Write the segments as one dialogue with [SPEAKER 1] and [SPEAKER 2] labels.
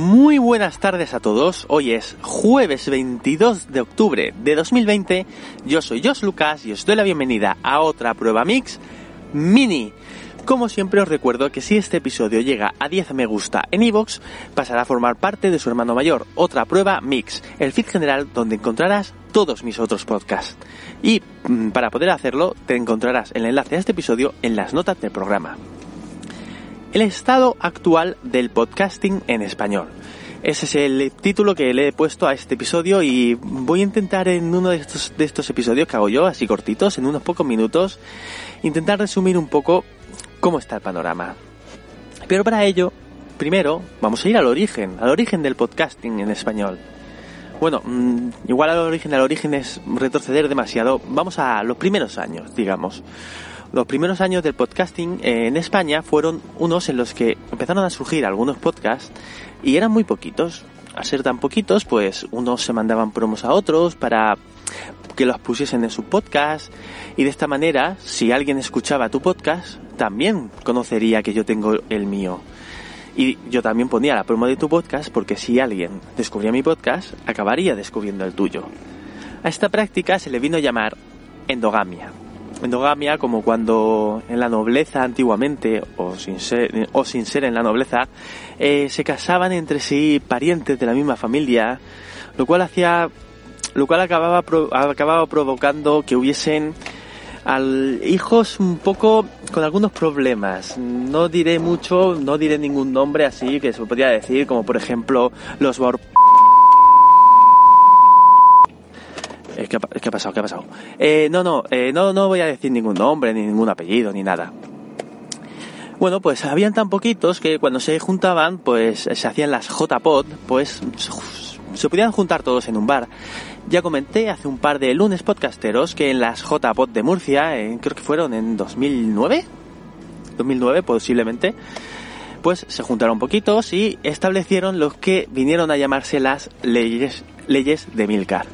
[SPEAKER 1] Muy buenas tardes a todos. Hoy es jueves 22 de octubre de 2020. Yo soy Jos Lucas y os doy la bienvenida a otra prueba mix mini. Como siempre os recuerdo que si este episodio llega a 10 me gusta en iVoox, pasará a formar parte de su hermano mayor, otra prueba mix, el feed general donde encontrarás todos mis otros podcasts. Y mm, para poder hacerlo, te encontrarás el enlace a este episodio en las notas del programa el estado actual del podcasting en español. Ese es el título que le he puesto a este episodio y voy a intentar en uno de estos, de estos episodios que hago yo, así cortitos, en unos pocos minutos, intentar resumir un poco cómo está el panorama. Pero para ello, primero vamos a ir al origen, al origen del podcasting en español. Bueno, mm, igual al origen, al origen es retroceder demasiado. Vamos a los primeros años, digamos. Los primeros años del podcasting en España fueron unos en los que empezaron a surgir algunos podcasts y eran muy poquitos. Al ser tan poquitos, pues unos se mandaban promos a otros para que los pusiesen en su podcast y de esta manera, si alguien escuchaba tu podcast, también conocería que yo tengo el mío. Y yo también ponía la promo de tu podcast porque si alguien descubría mi podcast, acabaría descubriendo el tuyo. A esta práctica se le vino a llamar endogamia endogamia como cuando en la nobleza antiguamente, o sin ser, o sin ser en la nobleza, eh, se casaban entre sí parientes de la misma familia, lo cual hacía, lo cual acababa, acababa provocando que hubiesen hijos un poco con algunos problemas. No diré mucho, no diré ningún nombre así que se podría decir, como por ejemplo los ¿Qué, ha pasado? ¿Qué ha pasado? Eh, no, no, eh, no, no voy a decir ningún nombre, ni ningún apellido, ni nada. Bueno, pues habían tan poquitos que cuando se juntaban, pues se hacían las J-Pod, pues se podían juntar todos en un bar. Ya comenté hace un par de lunes podcasteros que en las J-Pod de Murcia, creo que fueron en 2009, 2009 posiblemente, pues se juntaron poquitos y establecieron los que vinieron a llamarse las leyes, leyes de Milcar.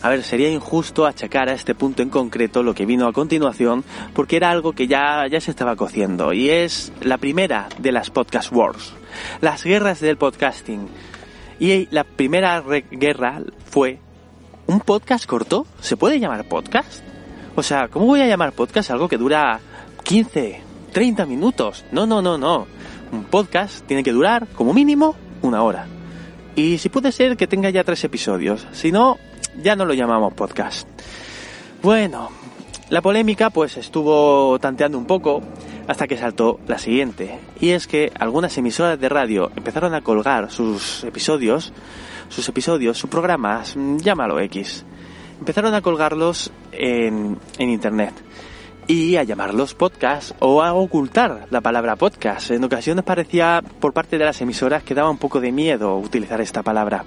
[SPEAKER 1] A ver, sería injusto achacar a este punto en concreto lo que vino a continuación, porque era algo que ya, ya se estaba cociendo, y es la primera de las podcast wars, las guerras del podcasting. Y la primera guerra fue, ¿un podcast corto? ¿Se puede llamar podcast? O sea, ¿cómo voy a llamar podcast algo que dura 15, 30 minutos? No, no, no, no. Un podcast tiene que durar como mínimo una hora. Y si puede ser que tenga ya tres episodios. Si no, ya no lo llamamos podcast. Bueno, la polémica pues estuvo tanteando un poco hasta que saltó la siguiente. Y es que algunas emisoras de radio empezaron a colgar sus episodios, sus episodios, sus programas, llámalo X. Empezaron a colgarlos en, en internet y a llamarlos podcast o a ocultar la palabra podcast. En ocasiones parecía por parte de las emisoras que daba un poco de miedo utilizar esta palabra.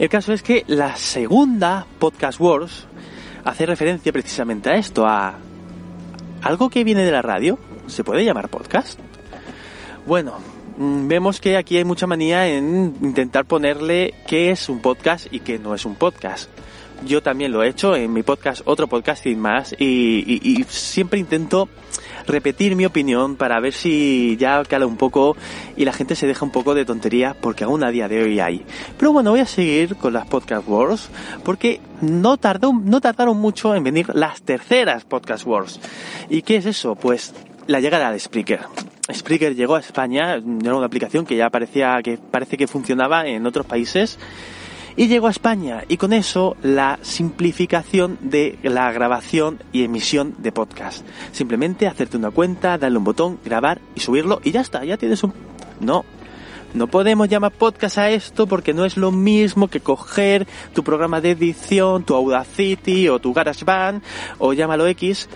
[SPEAKER 1] El caso es que la segunda Podcast Wars hace referencia precisamente a esto, a algo que viene de la radio. ¿Se puede llamar podcast? Bueno, mm, vemos que aquí hay mucha manía en intentar ponerle qué es un podcast y qué no es un podcast. Yo también lo he hecho en mi podcast, otro podcast sin más, y, siempre intento repetir mi opinión para ver si ya cala un poco y la gente se deja un poco de tontería porque aún a día de hoy hay. Pero bueno, voy a seguir con las podcast wars porque no tardó, no tardaron mucho en venir las terceras podcast wars. ¿Y qué es eso? Pues la llegada de Spreaker. Spreaker llegó a España, era una aplicación que ya parecía que parece que funcionaba en otros países y llegó a España y con eso la simplificación de la grabación y emisión de podcast. Simplemente hacerte una cuenta, darle un botón, grabar y subirlo y ya está, ya tienes un... No, no podemos llamar podcast a esto porque no es lo mismo que coger tu programa de edición, tu Audacity o tu GarageBand o llámalo X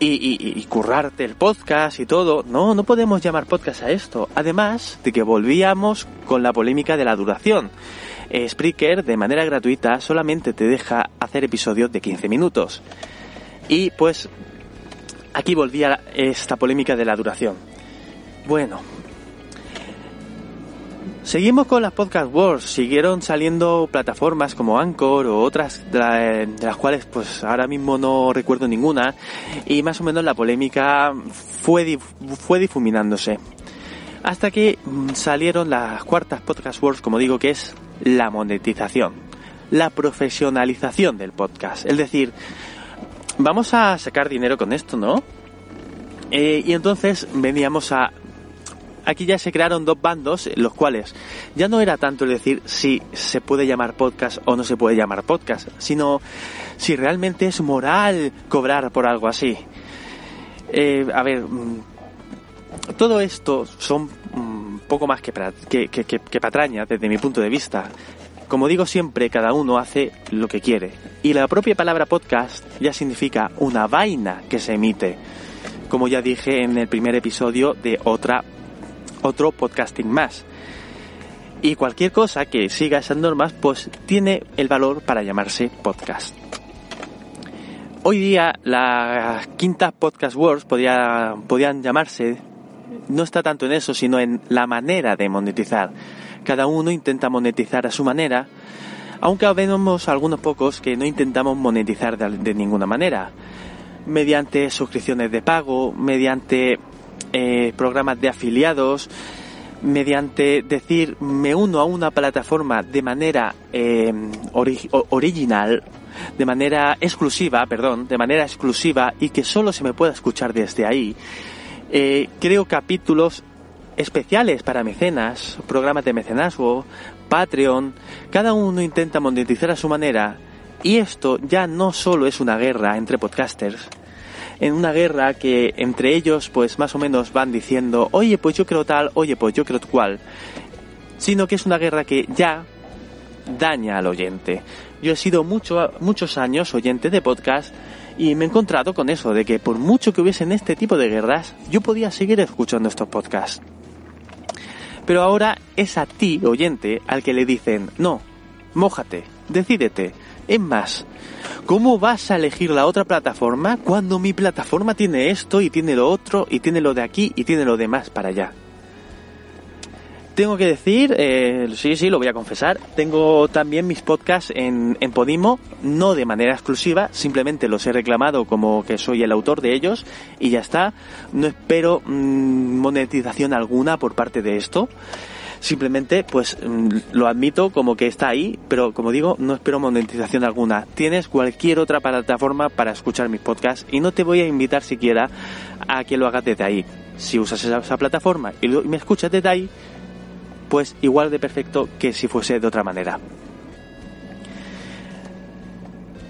[SPEAKER 1] y, y, y, currarte el podcast y todo. No, no podemos llamar podcast a esto. Además de que volvíamos con la polémica de la duración. Eh, Spreaker de manera gratuita solamente te deja hacer episodios de 15 minutos. Y pues aquí volvía esta polémica de la duración. Bueno, Seguimos con las Podcast Wars. Siguieron saliendo plataformas como Anchor o otras de, las cuales pues ahora mismo no recuerdo ninguna y más o menos la polémica fue, fue difuminándose. Hasta que salieron las cuartas Podcast Wars, como digo, que es la monetización, la profesionalización del podcast. Es decir, vamos a sacar dinero con esto, ¿no? Eh, y entonces veníamos a... Aquí ya se crearon dos bandos, los cuales ya no era tanto el decir si se puede llamar podcast o no se puede llamar podcast, sino si realmente es moral cobrar por algo así. Eh, a ver, mm, todo esto son mm, poco más que, patrañas desde mi punto de vista. Como digo siempre, cada uno hace lo que quiere. Y la propia palabra podcast ya significa una vaina que se emite. Como ya dije en el primer episodio de otra, otro podcasting más. Y cualquier cosa que siga esas normas, pues tiene el valor para llamarse podcast. Hoy día las quintas podcast wars podían llamarse, no está tanto en eso, sino en la manera de monetizar. Cada uno intenta monetizar a su manera, aunque vemos algunos pocos que no intentamos monetizar de, ninguna manera. Mediante suscripciones de pago, mediante eh, programas de afiliados, mediante decir me uno a una plataforma de manera eh, original, de manera exclusiva, perdón, de manera exclusiva y que solo se me pueda escuchar desde ahí. Eh, creo capítulos especiales para mecenas, programas de mecenazgo, Patreon, cada uno intenta monetizar a su manera. Y esto ya no solo es una guerra entre podcasters, en una guerra que entre ellos pues más o menos van diciendo, oye pues yo creo tal, oye pues yo creo cual, sino que es una guerra que ya daña al oyente. Yo he sido mucho, muchos años oyente de podcast y me he encontrado con eso, de que por mucho que hubiesen este tipo de guerras, yo podía seguir escuchando estos podcasts. Pero ahora es a ti, oyente, al que le dicen, no, mójate, decídete. Es más, ¿cómo vas a elegir la otra plataforma cuando mi plataforma tiene esto y tiene lo otro y tiene lo de aquí y tiene lo demás para allá? Tengo que decir, eh, sí, sí, lo voy a confesar, tengo también mis podcasts en, en, Podimo, no de manera exclusiva, simplemente los he reclamado como que soy el autor de ellos y ya está. No espero mm, monetización alguna por parte de esto. Simplemente, pues mm, lo admito como que está ahí, pero como digo, no espero monetización alguna. Tienes cualquier otra plataforma para escuchar mis podcasts y no te voy a invitar siquiera a que lo hagas desde ahí. Si usas esa, esa plataforma y me escuchas desde ahí, pues igual de perfecto que si fuese de otra manera.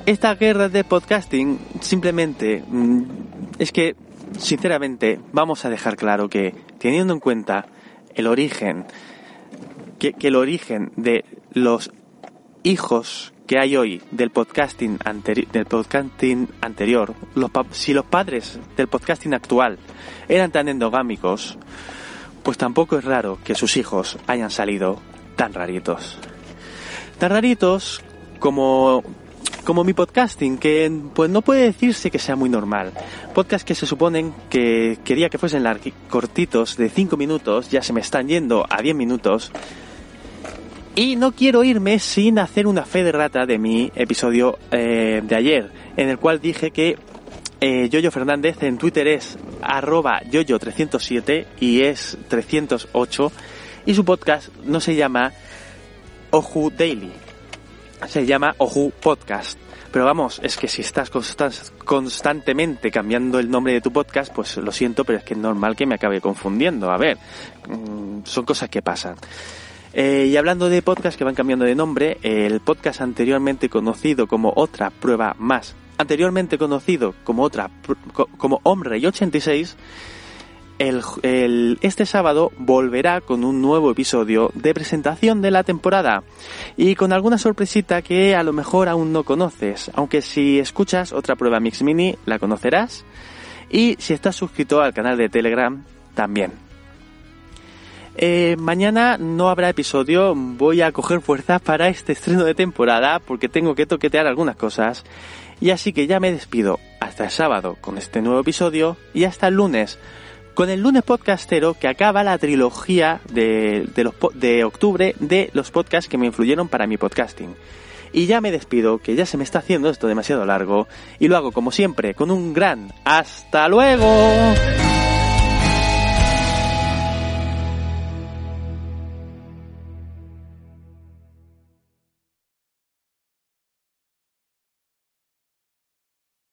[SPEAKER 1] Esta guerra de podcasting simplemente mm, es que, sinceramente, vamos a dejar claro que teniendo en cuenta el origen, que, el origen de los hijos que hay hoy del podcasting, del podcasting anterior, si los padres del podcasting actual eran tan endogámicos, pues tampoco es raro que sus hijos hayan salido tan raritos. Tan raritos como como mi podcasting, que pues no puede decirse que sea muy normal. Podcast que se suponen que quería que fuesen cortitos de 5 minutos, ya se me están yendo a 10 minutos. Y no quiero irme sin hacer una fe de rata de mi episodio eh, de ayer, en el cual dije que eh, Yoyo Fernández en Twitter es arroba yoyo307 y es 308 y su podcast no se llama Oju Daily, se llama Oju Podcast. Pero vamos, es que si estás constantemente cambiando el nombre de tu podcast, pues lo siento, pero es que es normal que me acabe confundiendo. A ver, mm, son cosas que pasan. Eh, y hablando de podcasts que van cambiando de nombre, el podcast anteriormente conocido como Otra Prueba Más anteriormente conocido como otra como Hombre y 86, el, este sábado volverá con un nuevo episodio de presentación de la temporada. Y con alguna sorpresita que a lo mejor aún no conoces, aunque si escuchas otra prueba Mix Mini la conocerás. Y si estás suscrito al canal de Telegram también. Eh, mañana no habrá episodio, voy a coger fuerzas para este estreno de temporada porque tengo que toquetear algunas cosas y así que ya me despido hasta el sábado con este nuevo episodio y hasta el lunes con el lunes podcastero que acaba la trilogía de, de, de octubre de los podcasts que me influyeron para mi podcasting. Y ya me despido, que ya se me está haciendo esto demasiado largo, y lo hago como siempre, con un gran hasta luego.